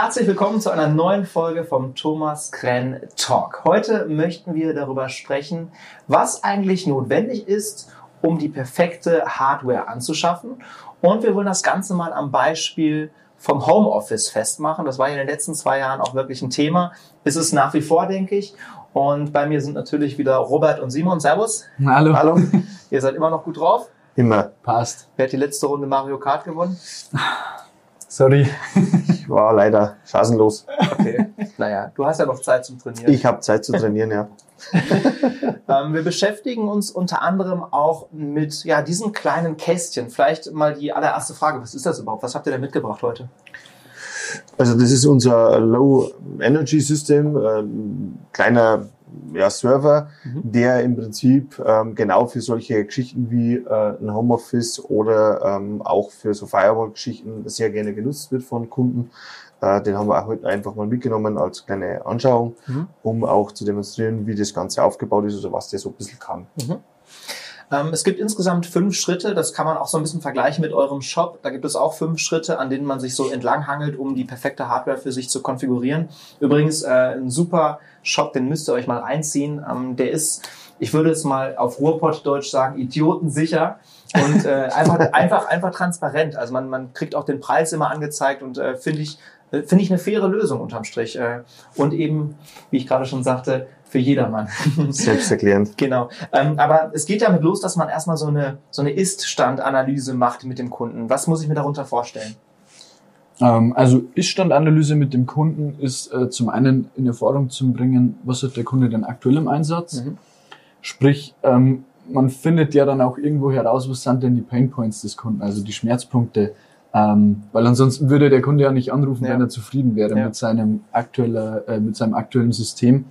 Herzlich willkommen zu einer neuen Folge vom Thomas Krenn Talk. Heute möchten wir darüber sprechen, was eigentlich notwendig ist, um die perfekte Hardware anzuschaffen. Und wir wollen das Ganze mal am Beispiel vom Homeoffice festmachen. Das war in den letzten zwei Jahren auch wirklich ein Thema. Ist es nach wie vor, denke ich. Und bei mir sind natürlich wieder Robert und Simon. Servus. Hallo. Hallo. Ihr seid immer noch gut drauf. Immer. Passt. Wer hat die letzte Runde Mario Kart gewonnen? Sorry. Ich war leider chancenlos. Okay. naja, du hast ja noch Zeit zum Trainieren. Ich habe Zeit zu trainieren, ja. ähm, wir beschäftigen uns unter anderem auch mit ja, diesem kleinen Kästchen. Vielleicht mal die allererste Frage. Was ist das überhaupt? Was habt ihr denn mitgebracht heute? Also das ist unser Low Energy System, ähm, kleiner ja, Server, mhm. der im Prinzip ähm, genau für solche Geschichten wie äh, ein Homeoffice oder ähm, auch für so Firewall-Geschichten sehr gerne genutzt wird von Kunden. Äh, den haben wir auch heute einfach mal mitgenommen als kleine Anschauung, mhm. um auch zu demonstrieren, wie das Ganze aufgebaut ist oder was der so ein bisschen kann. Mhm. Ähm, es gibt insgesamt fünf Schritte, das kann man auch so ein bisschen vergleichen mit eurem Shop. Da gibt es auch fünf Schritte, an denen man sich so entlanghangelt, um die perfekte Hardware für sich zu konfigurieren. Übrigens äh, ein super Shop, den müsst ihr euch mal einziehen. Ähm, der ist, ich würde es mal auf Ruhrpott-Deutsch sagen, idiotensicher und äh, einfach, einfach, einfach transparent. Also man, man kriegt auch den Preis immer angezeigt und äh, finde ich, finde ich eine faire Lösung unterm Strich. Äh, und eben, wie ich gerade schon sagte, für jedermann. Selbsterklärend. genau. Ähm, aber es geht damit los, dass man erstmal so eine, so eine Ist-Stand-Analyse macht mit dem Kunden. Was muss ich mir darunter vorstellen? Ähm, also Ist-Stand-Analyse mit dem Kunden ist äh, zum einen in Erfahrung zu bringen, was hat der Kunde denn aktuell im Einsatz? Mhm. Sprich, ähm, man findet ja dann auch irgendwo heraus, was sind denn die Painpoints des Kunden, also die Schmerzpunkte. Ähm, weil ansonsten würde der Kunde ja nicht anrufen, ja. wenn er zufrieden wäre ja. mit seinem aktueller, äh, mit seinem aktuellen System.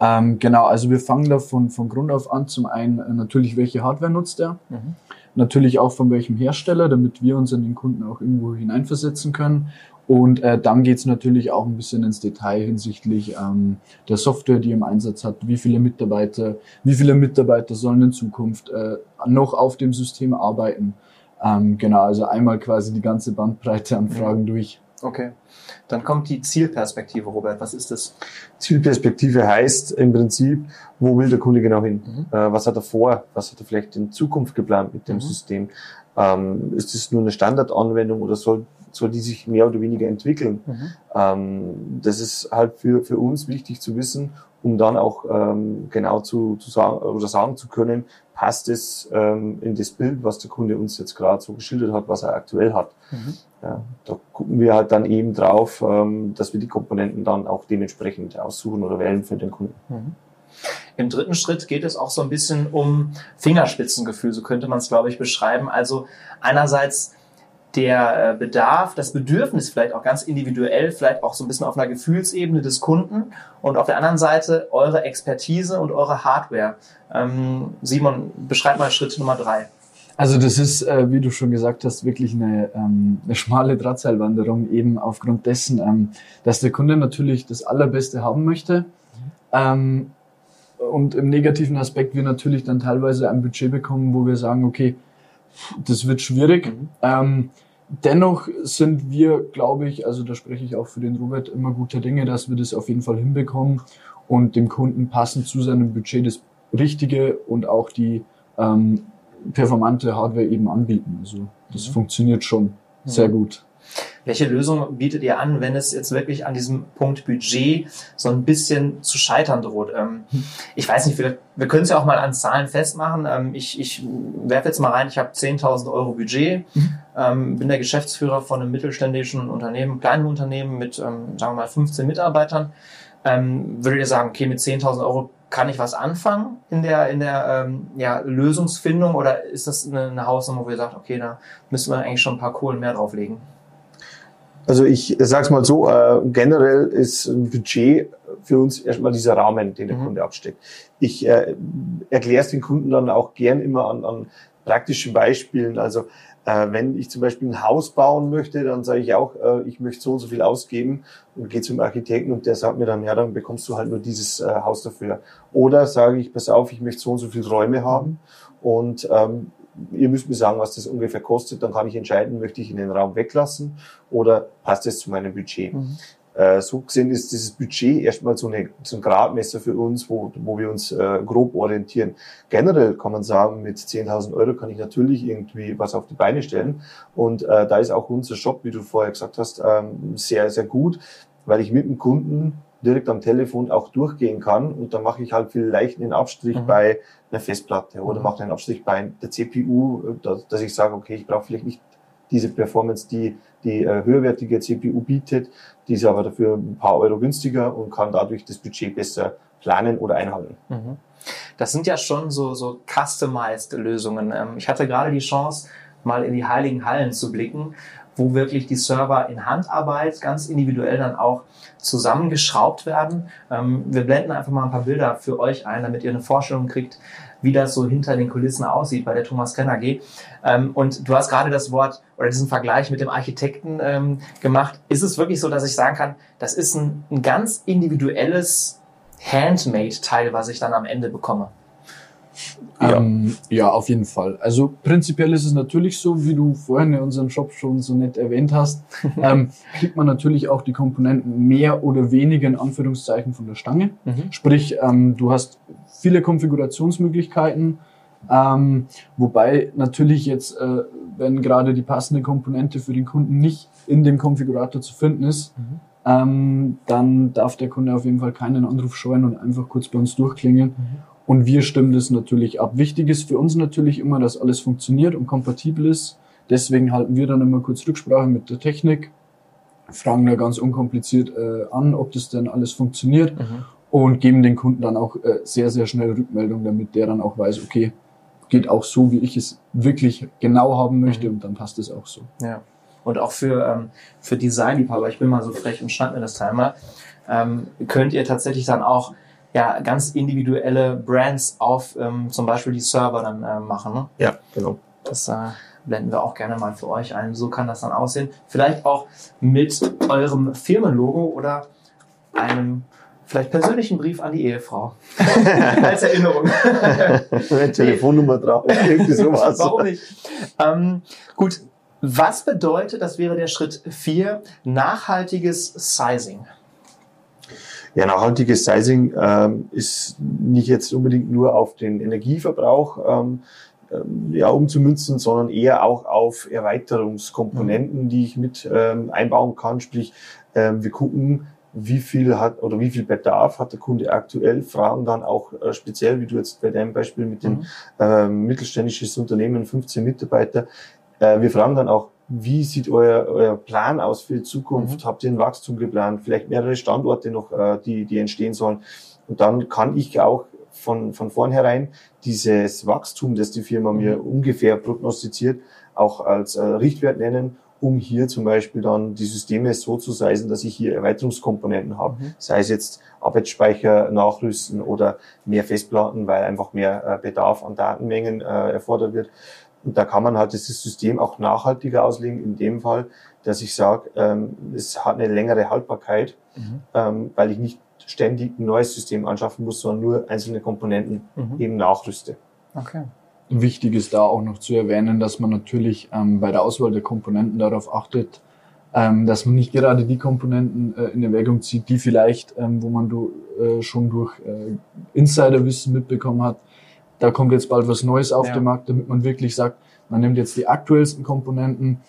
Ähm, genau, also wir fangen da von, von Grund auf an. Zum einen äh, natürlich, welche Hardware nutzt er? Mhm. Natürlich auch von welchem Hersteller, damit wir uns in den Kunden auch irgendwo hineinversetzen können. Und äh, dann geht's natürlich auch ein bisschen ins Detail hinsichtlich ähm, der Software, die im Einsatz hat, wie viele Mitarbeiter, wie viele Mitarbeiter sollen in Zukunft äh, noch auf dem System arbeiten. Ähm, genau, also einmal quasi die ganze Bandbreite an Fragen mhm. durch. Okay. Dann kommt die Zielperspektive, Robert. Was ist das? Zielperspektive heißt im Prinzip, wo will der Kunde genau hin? Mhm. Äh, was hat er vor? Was hat er vielleicht in Zukunft geplant mit dem mhm. System? Ähm, ist es nur eine Standardanwendung oder soll, soll die sich mehr oder weniger entwickeln? Mhm. Ähm, das ist halt für, für uns wichtig zu wissen, um dann auch ähm, genau zu, zu sagen oder sagen zu können, passt es ähm, in das Bild, was der Kunde uns jetzt gerade so geschildert hat, was er aktuell hat. Mhm. Ja, da gucken wir halt dann eben drauf, ähm, dass wir die Komponenten dann auch dementsprechend aussuchen oder wählen für den Kunden. Mhm. Im dritten Schritt geht es auch so ein bisschen um Fingerspitzengefühl, so könnte man es, glaube ich, beschreiben. Also einerseits der äh, Bedarf, das Bedürfnis vielleicht auch ganz individuell, vielleicht auch so ein bisschen auf einer Gefühlsebene des Kunden und auf der anderen Seite eure Expertise und eure Hardware. Ähm, Simon, beschreib mal Schritt Nummer drei. Also das ist, äh, wie du schon gesagt hast, wirklich eine, ähm, eine schmale Drahtseilwanderung, eben aufgrund dessen, ähm, dass der Kunde natürlich das Allerbeste haben möchte. Ähm, und im negativen Aspekt wir natürlich dann teilweise ein Budget bekommen, wo wir sagen, okay, das wird schwierig. Mhm. Ähm, dennoch sind wir, glaube ich, also da spreche ich auch für den Robert, immer guter Dinge, dass wir das auf jeden Fall hinbekommen und dem Kunden passend zu seinem Budget das Richtige und auch die ähm, performante Hardware eben anbieten. Also das mhm. funktioniert schon mhm. sehr gut. Welche Lösung bietet ihr an, wenn es jetzt wirklich an diesem Punkt Budget so ein bisschen zu scheitern droht? Ähm, ich weiß nicht, wir, wir können es ja auch mal an Zahlen festmachen. Ähm, ich ich werfe jetzt mal rein, ich habe 10.000 Euro Budget, ähm, bin der Geschäftsführer von einem mittelständischen Unternehmen, kleinen Unternehmen mit, ähm, sagen wir mal, 15 Mitarbeitern. Ähm, würdet ihr sagen, okay, mit 10.000 Euro kann ich was anfangen in der, in der ähm, ja, Lösungsfindung oder ist das eine, eine Hausnummer, wo ihr sagt, okay, da müssen wir eigentlich schon ein paar Kohlen mehr drauflegen? Also ich sag's mal so, äh, generell ist ein Budget für uns erstmal dieser Rahmen, den der mhm. Kunde absteckt. Ich äh, erkläre es den Kunden dann auch gern immer an, an praktischen Beispielen. Also äh, wenn ich zum Beispiel ein Haus bauen möchte, dann sage ich auch, äh, ich möchte so und so viel ausgeben und gehe zum Architekten und der sagt mir dann, ja, dann bekommst du halt nur dieses äh, Haus dafür. Oder sage ich, pass auf, ich möchte so und so viele Räume haben und ähm, ihr müsst mir sagen, was das ungefähr kostet, dann kann ich entscheiden, möchte ich in den Raum weglassen oder passt es zu meinem Budget. Mhm. Äh, so gesehen ist dieses Budget erstmal so, eine, so ein Gradmesser für uns, wo, wo wir uns äh, grob orientieren. Generell kann man sagen, mit 10.000 Euro kann ich natürlich irgendwie was auf die Beine stellen. Und äh, da ist auch unser Shop, wie du vorher gesagt hast, ähm, sehr, sehr gut, weil ich mit dem Kunden direkt am Telefon auch durchgehen kann und dann mache ich halt vielleicht einen Abstrich mhm. bei einer Festplatte oder mhm. mache einen Abstrich bei der CPU, dass, dass ich sage, okay, ich brauche vielleicht nicht diese Performance, die die äh, höherwertige CPU bietet, die ist aber dafür ein paar Euro günstiger und kann dadurch das Budget besser planen oder einhalten. Mhm. Das sind ja schon so, so customized Lösungen. Ähm, ich hatte gerade die Chance, mal in die heiligen Hallen zu blicken wo wirklich die Server in Handarbeit ganz individuell dann auch zusammengeschraubt werden. Ähm, wir blenden einfach mal ein paar Bilder für euch ein, damit ihr eine Vorstellung kriegt, wie das so hinter den Kulissen aussieht bei der Thomas Kenner G. Ähm, und du hast gerade das Wort oder diesen Vergleich mit dem Architekten ähm, gemacht. Ist es wirklich so, dass ich sagen kann, das ist ein, ein ganz individuelles Handmade-Teil, was ich dann am Ende bekomme? Ja. Ähm, ja, auf jeden Fall. Also prinzipiell ist es natürlich so, wie du vorhin in unserem Shop schon so nett erwähnt hast, ähm, kriegt man natürlich auch die Komponenten mehr oder weniger in Anführungszeichen von der Stange. Mhm. Sprich, ähm, du hast viele Konfigurationsmöglichkeiten, ähm, wobei natürlich jetzt, äh, wenn gerade die passende Komponente für den Kunden nicht in dem Konfigurator zu finden ist, mhm. ähm, dann darf der Kunde auf jeden Fall keinen Anruf scheuen und einfach kurz bei uns durchklingeln. Mhm und wir stimmen das natürlich ab. Wichtig ist für uns natürlich immer, dass alles funktioniert und kompatibel ist. Deswegen halten wir dann immer kurz Rücksprache mit der Technik, fragen da ganz unkompliziert äh, an, ob das denn alles funktioniert mhm. und geben den Kunden dann auch äh, sehr, sehr schnell Rückmeldung, damit der dann auch weiß, okay, geht auch so, wie ich es wirklich genau haben möchte mhm. und dann passt es auch so. Ja. Und auch für, ähm, für Designliebhaber, ich bin mal so frech und schnapp mir das Teil mal, ähm, könnt ihr tatsächlich dann auch ja, ganz individuelle Brands auf ähm, zum Beispiel die Server dann äh, machen. Ne? Ja, genau. Das äh, blenden wir auch gerne mal für euch ein. So kann das dann aussehen. Vielleicht auch mit eurem Firmenlogo oder einem vielleicht persönlichen Brief an die Ehefrau. Als Erinnerung. Telefonnummer drauf. Irgendwie sowas. Warum nicht? Ähm, gut. Was bedeutet, das wäre der Schritt vier nachhaltiges Sizing? Ja, nachhaltiges Sizing ähm, ist nicht jetzt unbedingt nur auf den Energieverbrauch ähm, ähm, ja, umzumünzen, sondern eher auch auf Erweiterungskomponenten, mhm. die ich mit ähm, einbauen kann. Sprich, ähm, wir gucken, wie viel hat oder wie viel Bedarf hat der Kunde aktuell, fragen dann auch äh, speziell, wie du jetzt bei deinem Beispiel mit dem mhm. äh, mittelständisches Unternehmen, 15 Mitarbeiter, äh, wir fragen dann auch, wie sieht euer, euer Plan aus für die Zukunft? Mhm. Habt ihr ein Wachstum geplant? Vielleicht mehrere Standorte noch, äh, die, die entstehen sollen? Und dann kann ich auch von, von vornherein dieses Wachstum, das die Firma mhm. mir ungefähr prognostiziert, auch als äh, Richtwert nennen, um hier zum Beispiel dann die Systeme so zu seisen, dass ich hier Erweiterungskomponenten habe. Mhm. Sei es jetzt Arbeitsspeicher nachrüsten oder mehr Festplatten, weil einfach mehr äh, Bedarf an Datenmengen äh, erfordert wird. Und da kann man halt dieses System auch nachhaltiger auslegen, in dem Fall, dass ich sage, ähm, es hat eine längere Haltbarkeit, mhm. ähm, weil ich nicht ständig ein neues System anschaffen muss, sondern nur einzelne Komponenten mhm. eben nachrüste. Okay. Wichtig ist da auch noch zu erwähnen, dass man natürlich ähm, bei der Auswahl der Komponenten darauf achtet, ähm, dass man nicht gerade die Komponenten äh, in Erwägung zieht, die vielleicht, ähm, wo man du, äh, schon durch äh, Insiderwissen mitbekommen hat, da kommt jetzt bald was Neues auf ja. den Markt, damit man wirklich sagt, man nimmt jetzt die aktuellsten Komponenten,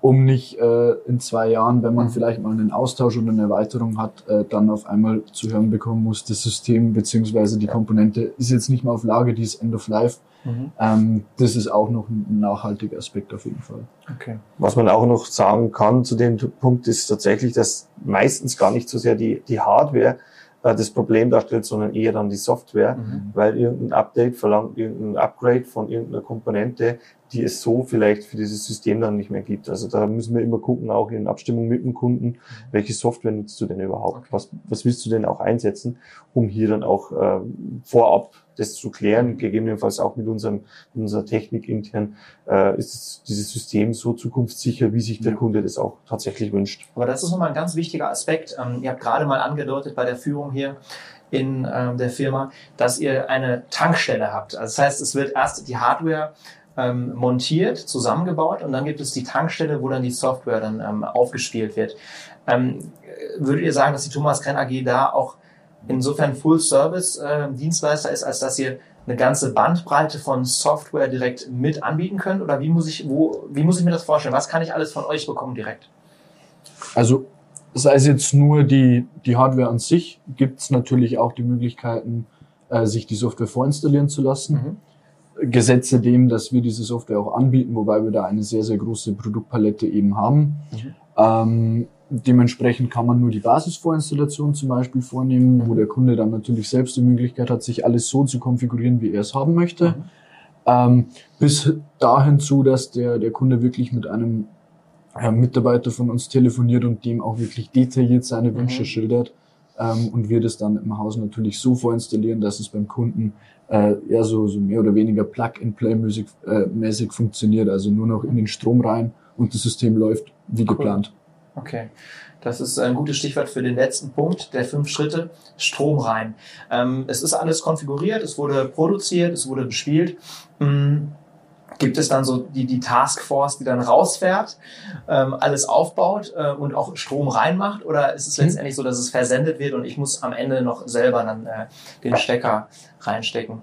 um nicht äh, in zwei Jahren, wenn man mhm. vielleicht mal einen Austausch oder eine Erweiterung hat, äh, dann auf einmal zu hören bekommen muss, das System beziehungsweise die ja. Komponente ist jetzt nicht mehr auf Lage, die ist End of Life. Mhm. Ähm, das ist auch noch ein nachhaltiger Aspekt auf jeden Fall. Okay. Was man auch noch sagen kann zu dem Punkt ist tatsächlich, dass meistens gar nicht so sehr die, die Hardware äh, das Problem darstellt, sondern eher dann die Software, mhm. weil irgendein Update verlangt irgendein Upgrade von irgendeiner Komponente, die es so vielleicht für dieses System dann nicht mehr gibt. Also da müssen wir immer gucken, auch in Abstimmung mit dem Kunden, mhm. welche Software nutzt du denn überhaupt? Okay. Was, was willst du denn auch einsetzen, um hier dann auch äh, vorab das zu klären, gegebenenfalls auch mit unserem, mit unserer Technik intern, äh, ist dieses System so zukunftssicher, wie sich der ja. Kunde das auch tatsächlich wünscht. Aber das ist nochmal ein ganz wichtiger Aspekt. Ähm, ihr habt gerade mal angedeutet bei der Führung hier, in ähm, der Firma, dass ihr eine Tankstelle habt. Also das heißt, es wird erst die Hardware ähm, montiert, zusammengebaut und dann gibt es die Tankstelle, wo dann die Software dann ähm, aufgespielt wird. Ähm, würdet ihr sagen, dass die Thomas Krenn AG da auch insofern Full-Service-Dienstleister äh, ist, als dass ihr eine ganze Bandbreite von Software direkt mit anbieten könnt? Oder wie muss ich, wo, wie muss ich mir das vorstellen? Was kann ich alles von euch bekommen direkt? Also sei es jetzt nur die, die Hardware an sich, gibt es natürlich auch die Möglichkeiten, äh, sich die Software vorinstallieren zu lassen. Mhm. Gesetze dem, dass wir diese Software auch anbieten, wobei wir da eine sehr, sehr große Produktpalette eben haben. Mhm. Ähm, dementsprechend kann man nur die Basisvorinstallation zum Beispiel vornehmen, wo der Kunde dann natürlich selbst die Möglichkeit hat, sich alles so zu konfigurieren, wie er es haben möchte. Mhm. Ähm, bis dahin zu, dass der, der Kunde wirklich mit einem äh, Mitarbeiter von uns telefoniert und dem auch wirklich detailliert seine Wünsche mhm. schildert. Ähm, und wir das dann im Haus natürlich so vorinstallieren, dass es beim Kunden äh, eher so, so mehr oder weniger Plug-and-Play-mäßig äh, mäßig funktioniert, also nur noch in den Strom rein und das System läuft wie cool. geplant. Okay. Das ist ein gutes Stichwort für den letzten Punkt der fünf Schritte. Strom rein. Ähm, es ist alles konfiguriert, es wurde produziert, es wurde bespielt. Mhm gibt es dann so die, die Taskforce, die dann rausfährt, ähm, alles aufbaut äh, und auch Strom reinmacht? Oder ist es mhm. letztendlich so, dass es versendet wird und ich muss am Ende noch selber dann äh, den Stecker reinstecken?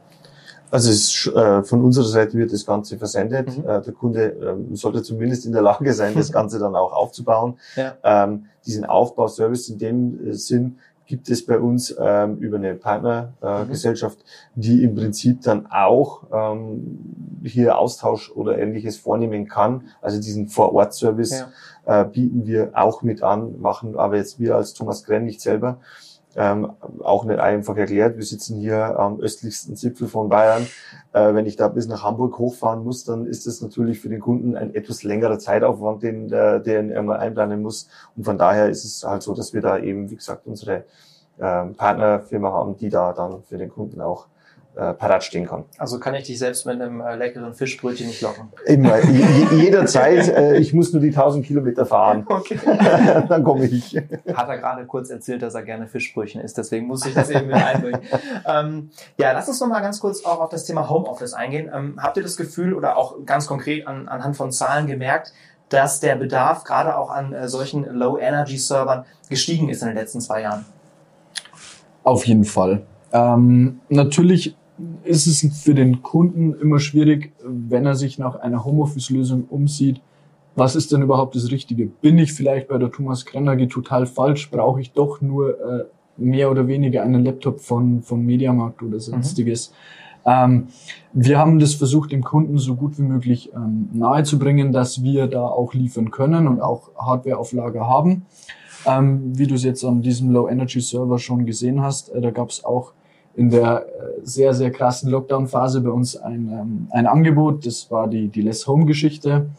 Also es, äh, von unserer Seite wird das Ganze versendet. Mhm. Äh, der Kunde äh, sollte zumindest in der Lage sein, das Ganze dann auch aufzubauen. Ja. Ähm, diesen Aufbauservice in dem äh, Sinn gibt es bei uns ähm, über eine Partnergesellschaft, äh, mhm. die im Prinzip dann auch ähm, hier Austausch oder ähnliches vornehmen kann. Also diesen Vor-Ort-Service ja. äh, bieten wir auch mit an, machen aber jetzt wir als Thomas Grenn nicht selber. Ähm, auch nicht einfach erklärt. Wir sitzen hier am östlichsten Zipfel von Bayern. Äh, wenn ich da bis nach Hamburg hochfahren muss, dann ist das natürlich für den Kunden ein etwas längerer Zeitaufwand, den, äh, den er mal einplanen muss. Und von daher ist es halt so, dass wir da eben, wie gesagt, unsere äh, Partnerfirma haben, die da dann für den Kunden auch äh, parat stehen kann. Also kann ich dich selbst mit einem äh, leckeren Fischbrötchen nicht locken? Immer, jederzeit. Äh, ich muss nur die 1000 Kilometer fahren. Okay. Dann komme ich. Hat er gerade kurz erzählt, dass er gerne Fischbrötchen isst. Deswegen muss ich das eben mit einbringen. ähm, ja, lass uns noch mal ganz kurz auch auf das Thema Homeoffice eingehen. Ähm, habt ihr das Gefühl oder auch ganz konkret an, anhand von Zahlen gemerkt, dass der Bedarf gerade auch an äh, solchen Low-Energy-Servern gestiegen ist in den letzten zwei Jahren? Auf jeden Fall. Ähm, natürlich ist es für den Kunden immer schwierig, wenn er sich nach einer Homeoffice-Lösung umsieht. Was ist denn überhaupt das Richtige? Bin ich vielleicht bei der Thomas Krennerge total falsch? Brauche ich doch nur äh, mehr oder weniger einen Laptop von, von Mediamarkt oder sonstiges? Mhm. Ähm, wir haben das versucht, dem Kunden so gut wie möglich ähm, nahezubringen, dass wir da auch liefern können und auch Hardware auf Lager haben. Ähm, wie du es jetzt an diesem Low-Energy-Server schon gesehen hast, äh, da gab es auch in der äh, sehr, sehr krassen Lockdown-Phase bei uns ein, ähm, ein Angebot. Das war die, die Less Home-Geschichte,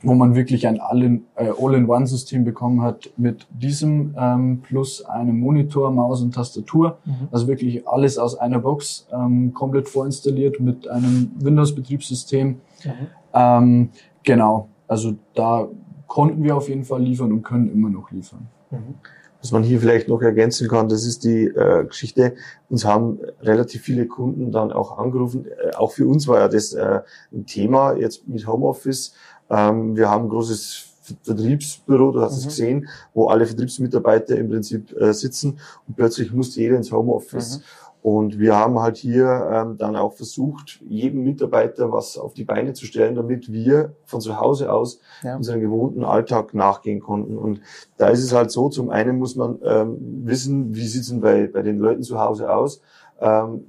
wo man wirklich ein äh, All-in-One-System bekommen hat mit diesem ähm, plus einem Monitor, Maus und Tastatur. Mhm. Also wirklich alles aus einer Box, ähm, komplett vorinstalliert mit einem Windows-Betriebssystem. Mhm. Ähm, genau, also da konnten wir auf jeden Fall liefern und können immer noch liefern. Mhm. Was man hier vielleicht noch ergänzen kann, das ist die äh, Geschichte. Uns haben relativ viele Kunden dann auch angerufen. Äh, auch für uns war ja das äh, ein Thema jetzt mit Homeoffice. Ähm, wir haben ein großes Vertriebsbüro, du hast mhm. es gesehen, wo alle Vertriebsmitarbeiter im Prinzip äh, sitzen und plötzlich musste jeder ins Homeoffice. Mhm. Und wir haben halt hier ähm, dann auch versucht, jedem Mitarbeiter was auf die Beine zu stellen, damit wir von zu Hause aus ja. unseren gewohnten Alltag nachgehen konnten. Und da ist es halt so, zum einen muss man ähm, wissen, wie sieht es denn bei, bei den Leuten zu Hause aus. Ähm,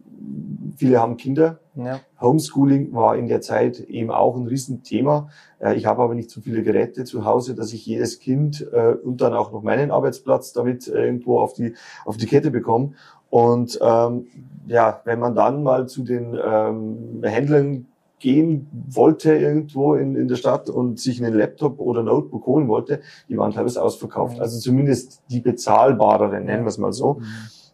viele haben Kinder. Ja. Homeschooling war in der Zeit eben auch ein Riesenthema. Äh, ich habe aber nicht so viele Geräte zu Hause, dass ich jedes Kind äh, und dann auch noch meinen Arbeitsplatz damit irgendwo auf die, auf die Kette bekomme. Und ähm, ja, wenn man dann mal zu den ähm, Händlern gehen wollte irgendwo in, in der Stadt und sich einen Laptop oder Notebook holen wollte, die waren teilweise ausverkauft. Also zumindest die bezahlbareren, nennen wir es mal so. Mhm.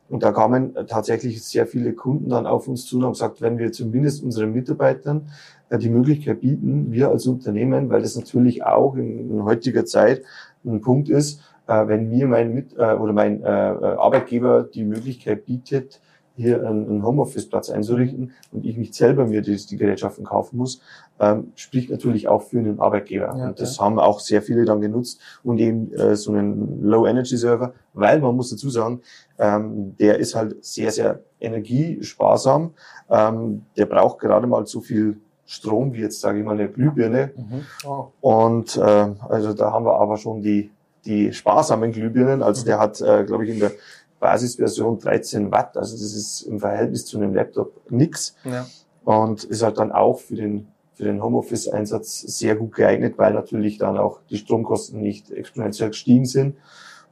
Und da kamen tatsächlich sehr viele Kunden dann auf uns zu und haben gesagt, wenn wir zumindest unseren Mitarbeitern äh, die Möglichkeit bieten, wir als Unternehmen, weil das natürlich auch in, in heutiger Zeit ein Punkt ist, wenn mir mein Mit äh, oder mein äh, äh, Arbeitgeber die Möglichkeit bietet, hier einen Homeoffice-Platz einzurichten und ich nicht selber mir die, die Gerätschaften kaufen muss, ähm, spricht natürlich auch für einen Arbeitgeber. Ja, und das ja. haben auch sehr viele dann genutzt und eben äh, so einen Low-Energy-Server, weil man muss dazu sagen, ähm, der ist halt sehr, sehr energiesparsam. Ähm, der braucht gerade mal so viel Strom wie jetzt, sage ich mal, eine Glühbirne. Mhm. Oh. Und äh, also da haben wir aber schon die, die sparsamen Glühbirnen. Also der hat, äh, glaube ich, in der Basisversion 13 Watt. Also das ist im Verhältnis zu einem Laptop nix. Ja. Und ist halt dann auch für den, für den Homeoffice-Einsatz sehr gut geeignet, weil natürlich dann auch die Stromkosten nicht exponentiell gestiegen sind.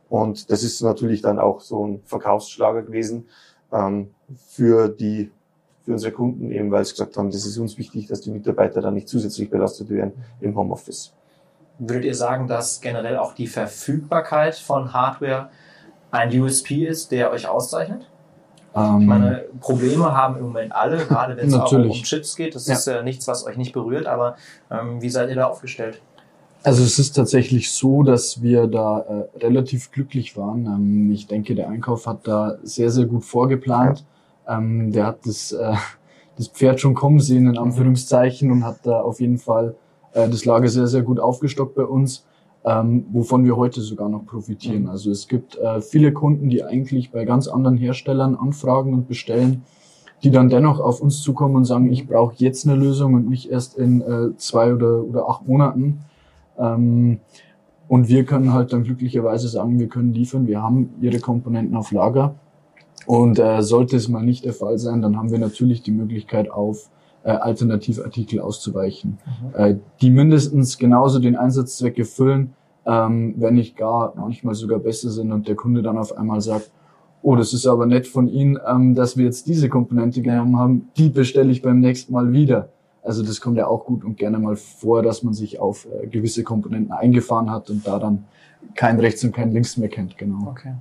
Und das ist natürlich dann auch so ein Verkaufsschlager gewesen ähm, für die für unsere Kunden, eben weil sie gesagt haben, das ist uns wichtig, dass die Mitarbeiter dann nicht zusätzlich belastet werden im Homeoffice. Würdet ihr sagen, dass generell auch die Verfügbarkeit von Hardware ein USP ist, der euch auszeichnet? Ähm, ich meine, Probleme haben im Moment alle, gerade wenn es auch um Chips geht. Das ja. ist ja nichts, was euch nicht berührt, aber ähm, wie seid ihr da aufgestellt? Also es ist tatsächlich so, dass wir da äh, relativ glücklich waren. Ähm, ich denke, der Einkauf hat da sehr, sehr gut vorgeplant. Ähm, der hat das, äh, das Pferd schon kommen sehen, in Anführungszeichen, und hat da auf jeden Fall äh, das Lager sehr, sehr gut aufgestockt bei uns ähm, wovon wir heute sogar noch profitieren. Mhm. Also es gibt äh, viele Kunden, die eigentlich bei ganz anderen Herstellern anfragen und bestellen, die dann dennoch auf uns zukommen und sagen, ich brauche jetzt eine Lösung und nicht erst in äh, zwei oder, oder acht Monaten. Ähm, und wir können halt dann glücklicherweise sagen, wir können liefern, wir haben ihre Komponenten auf Lager. Und äh, sollte es mal nicht der Fall sein, dann haben wir natürlich die Möglichkeit auf äh, Alternativartikel auszuweichen, mhm. äh, die mindestens genauso den Einsatzzweck erfüllen, ähm, wenn nicht gar manchmal sogar besser sind und der Kunde dann auf einmal sagt, oh, das ist aber nett von Ihnen, ähm, dass wir jetzt diese Komponente genommen haben, die bestelle ich beim nächsten Mal wieder. Also das kommt ja auch gut und gerne mal vor, dass man sich auf äh, gewisse Komponenten eingefahren hat und da dann kein Rechts und kein Links mehr kennt, genau. Okay.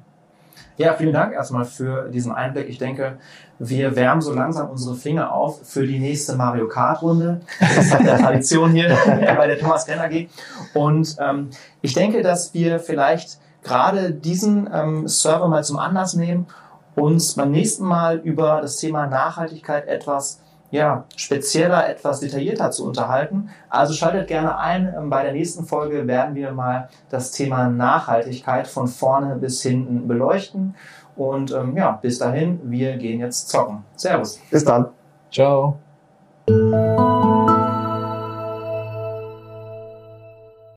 Ja, vielen Dank erstmal für diesen Einblick. Ich denke, wir wärmen so langsam unsere Finger auf für die nächste Mario Kart Runde. Das ist der Tradition hier bei der Thomas Renner AG. Und ähm, ich denke, dass wir vielleicht gerade diesen ähm, Server mal zum Anlass nehmen, uns beim nächsten Mal über das Thema Nachhaltigkeit etwas ja, spezieller, etwas detaillierter zu unterhalten. Also schaltet gerne ein. Ähm, bei der nächsten Folge werden wir mal das Thema Nachhaltigkeit von vorne bis hinten beleuchten. Und ähm, ja, bis dahin, wir gehen jetzt zocken. Servus. Bis dann. Ciao.